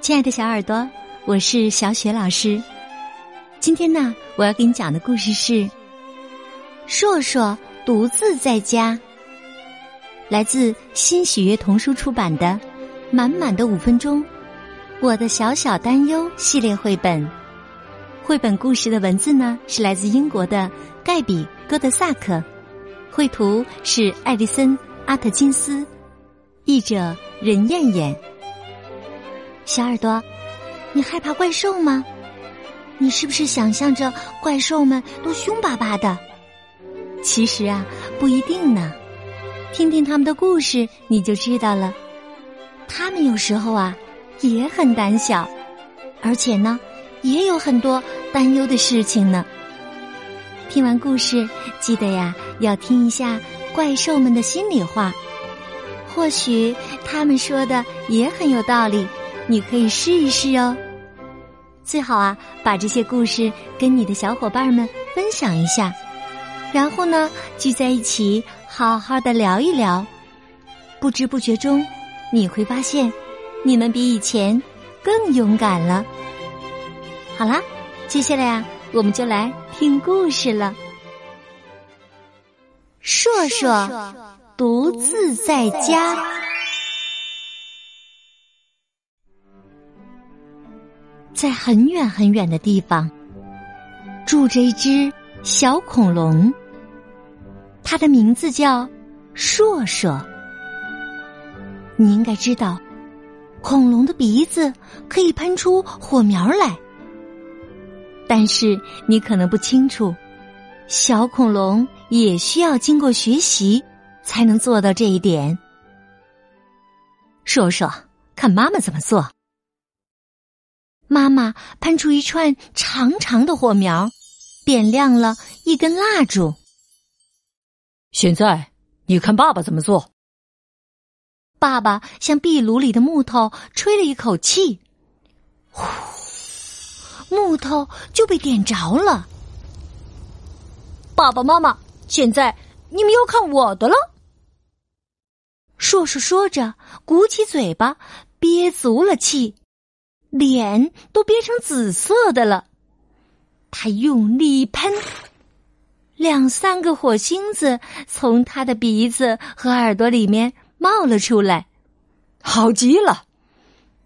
亲爱的小耳朵，我是小雪老师。今天呢，我要给你讲的故事是《硕硕独自在家》，来自新喜悦童书出版的《满满的五分钟》，我的小小担忧系列绘本。绘本故事的文字呢，是来自英国的盖比·戈德萨克，绘图是艾丽森·阿特金斯，译者任燕燕。小耳朵，你害怕怪兽吗？你是不是想象着怪兽们都凶巴巴的？其实啊，不一定呢。听听他们的故事，你就知道了。他们有时候啊，也很胆小，而且呢，也有很多担忧的事情呢。听完故事，记得呀，要听一下怪兽们的心里话。或许他们说的也很有道理。你可以试一试哦。最好啊，把这些故事跟你的小伙伴们分享一下，然后呢，聚在一起好好的聊一聊。不知不觉中，你会发现，你们比以前更勇敢了。好啦，接下来啊，我们就来听故事了。硕硕独自在家。在很远很远的地方，住着一只小恐龙。它的名字叫硕硕。你应该知道，恐龙的鼻子可以喷出火苗来。但是你可能不清楚，小恐龙也需要经过学习才能做到这一点。硕硕，看妈妈怎么做。妈妈喷出一串长长的火苗，点亮了一根蜡烛。现在你看爸爸怎么做？爸爸向壁炉里的木头吹了一口气，呼，木头就被点着了。爸爸妈妈，现在你们要看我的了。硕硕说着，鼓起嘴巴，憋足了气。脸都憋成紫色的了，他用力一喷，两三个火星子从他的鼻子和耳朵里面冒了出来，好极了！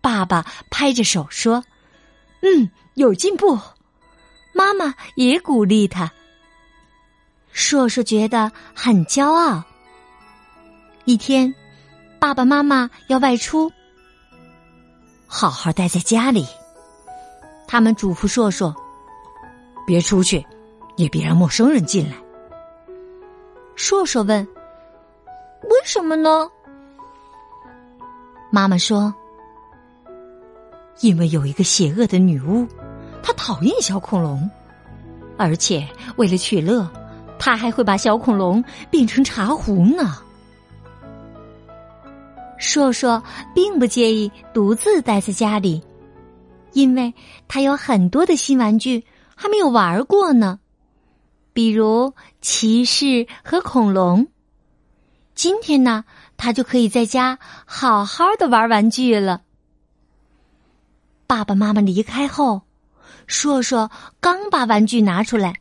爸爸拍着手说：“嗯，有进步。”妈妈也鼓励他。硕硕觉得很骄傲。一天，爸爸妈妈要外出。好好待在家里。他们嘱咐硕硕：“别出去，也别让陌生人进来。”硕硕问：“为什么呢？”妈妈说：“因为有一个邪恶的女巫，她讨厌小恐龙，而且为了取乐，她还会把小恐龙变成茶壶呢。”硕硕并不介意独自待在家里，因为他有很多的新玩具还没有玩过呢，比如骑士和恐龙。今天呢，他就可以在家好好的玩玩具了。爸爸妈妈离开后，硕硕刚把玩具拿出来，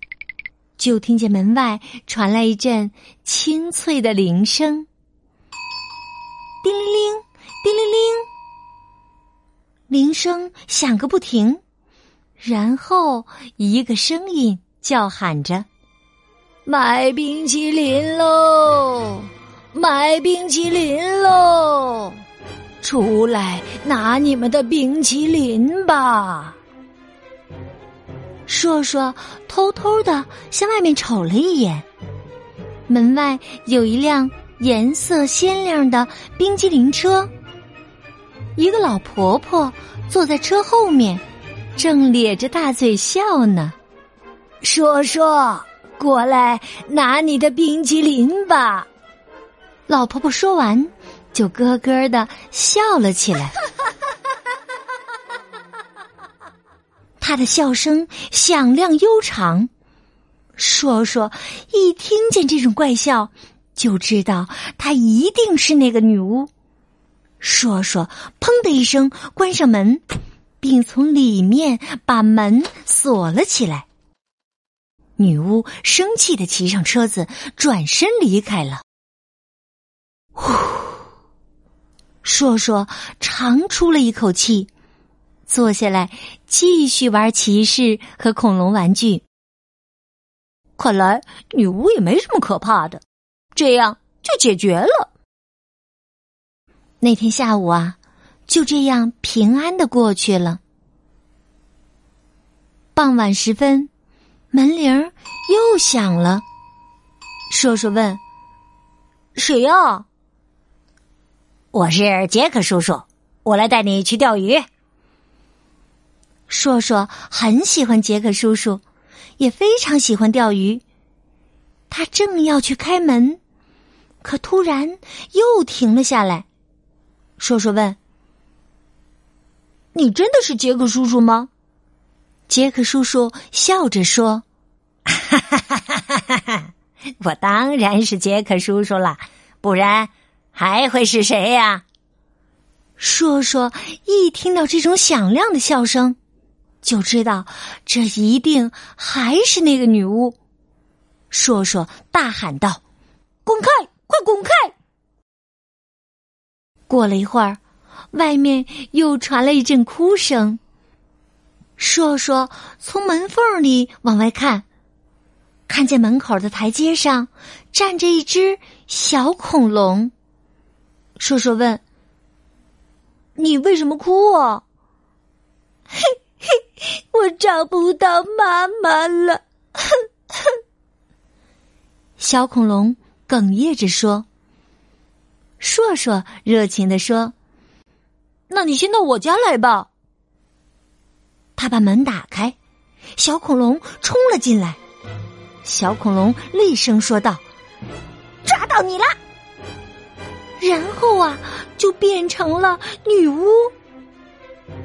就听见门外传来一阵清脆的铃声。叮铃铃，叮铃铃，铃声响个不停。然后一个声音叫喊着：“买冰淇淋喽！买冰淇淋喽！出来拿你们的冰淇淋吧！”硕硕偷偷的向外面瞅了一眼，门外有一辆。颜色鲜亮的冰激凌车，一个老婆婆坐在车后面，正咧着大嘴笑呢。说说，过来拿你的冰激凌吧。老婆婆说完，就咯咯的笑了起来。她的笑声响亮悠长。说说，一听见这种怪笑。就知道她一定是那个女巫。说说，砰的一声关上门，并从里面把门锁了起来。女巫生气的骑上车子，转身离开了。呼，说说长出了一口气，坐下来继续玩骑士和恐龙玩具。看来女巫也没什么可怕的，这样就解决了。那天下午啊，就这样平安的过去了。傍晚时分，门铃又响了。硕硕问：“谁呀？”“我是杰克叔叔，我来带你去钓鱼。”硕硕很喜欢杰克叔叔。也非常喜欢钓鱼。他正要去开门，可突然又停了下来。硕硕问：“你真的是杰克叔叔吗？”杰克叔叔笑着说：“哈哈哈哈哈哈！我当然是杰克叔叔了，不然还会是谁呀？”硕硕一听到这种响亮的笑声。就知道，这一定还是那个女巫。硕硕大喊道：“滚开！快滚开！”过了一会儿，外面又传来一阵哭声。硕硕从门缝里往外看，看见门口的台阶上站着一只小恐龙。硕硕问：“你为什么哭啊？”嘿。我找不到妈妈了，哼哼。小恐龙哽咽着说：“硕硕热情的说，那你先到我家来吧。”他把门打开，小恐龙冲了进来。小恐龙厉声说道：“抓到你了！”然后啊，就变成了女巫。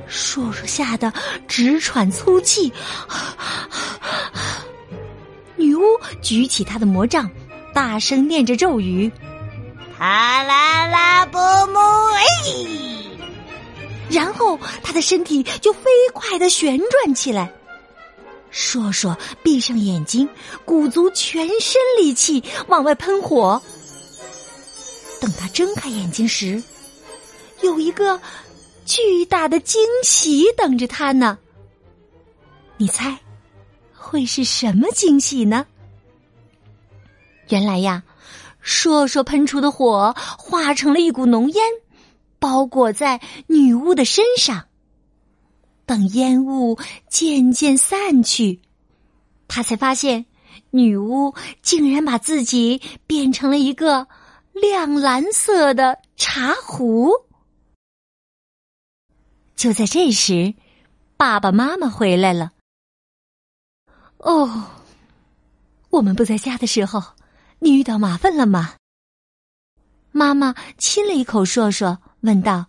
硕硕吓得直喘粗气，女巫举起她的魔杖，大声念着咒语：“塔拉拉波木哎！”然后他的身体就飞快的旋转起来。硕硕闭上眼睛，鼓足全身力气往外喷火。等他睁开眼睛时，有一个。巨大的惊喜等着他呢，你猜会是什么惊喜呢？原来呀，硕硕喷出的火化成了一股浓烟，包裹在女巫的身上。等烟雾渐渐散去，他才发现女巫竟然把自己变成了一个亮蓝色的茶壶。就在这时，爸爸妈妈回来了。哦，我们不在家的时候，你遇到麻烦了吗？妈妈亲了一口硕硕，问道：“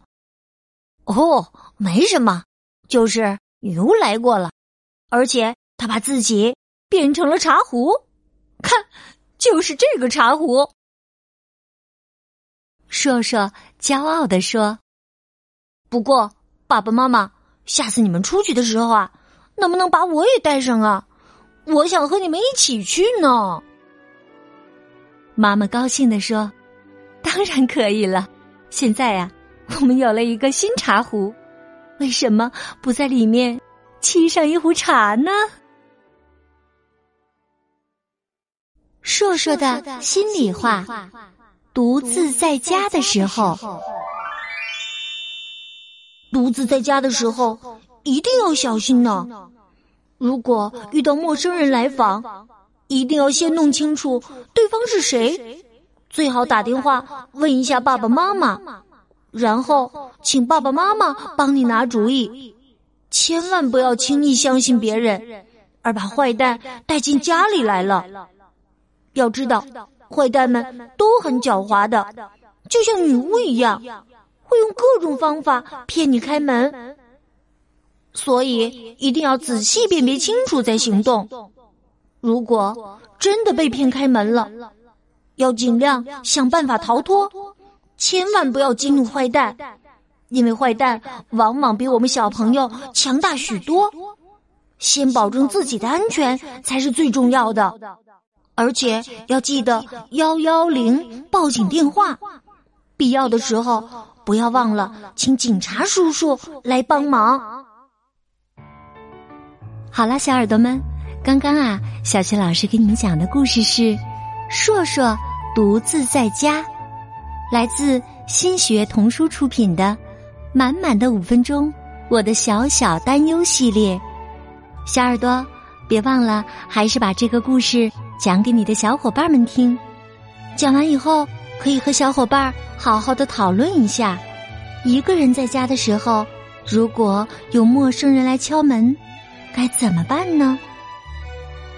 哦，没什么，就是女巫来过了，而且她把自己变成了茶壶，看，就是这个茶壶。”硕硕骄傲的说：“不过。”爸爸妈妈，下次你们出去的时候啊，能不能把我也带上啊？我想和你们一起去呢。妈妈高兴的说：“当然可以了。现在呀，我们有了一个新茶壶，为什么不在里面沏上一壶茶呢？”硕硕的心里话：独自在家的时候。独自在家的时候，一定要小心呢。如果遇到陌生人来访，一定要先弄清楚对方是谁，最好打电话问一下爸爸妈妈，然后请爸爸妈妈帮你拿主意。千万不要轻易相信别人，而把坏蛋带进家里来了。要知道，坏蛋们都很狡猾的，就像女巫一样。会用各种方法骗你开门，所以一定要仔细辨别清楚再行动。如果真的被骗开门了，要尽量想办法逃脱，千万不要激怒坏蛋，因为坏蛋往往比我们小朋友强大许多。先保证自己的安全才是最重要的，而且要记得幺幺零报警电话，必要的时候不要忘了请警察叔叔来帮忙。好了，小耳朵们，刚刚啊，小雪老师给你们讲的故事是《硕硕独自在家》，来自新学童书出品的《满满的五分钟》，我的小小担忧系列。小耳朵，别忘了，还是把这个故事讲给你的小伙伴们听。讲完以后，可以和小伙伴好好的讨论一下。一个人在家的时候，如果有陌生人来敲门，该怎么办呢？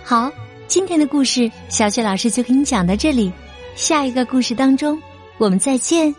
好，今天的故事，小雪老师就给你讲到这里。下一个故事当中，我们再见。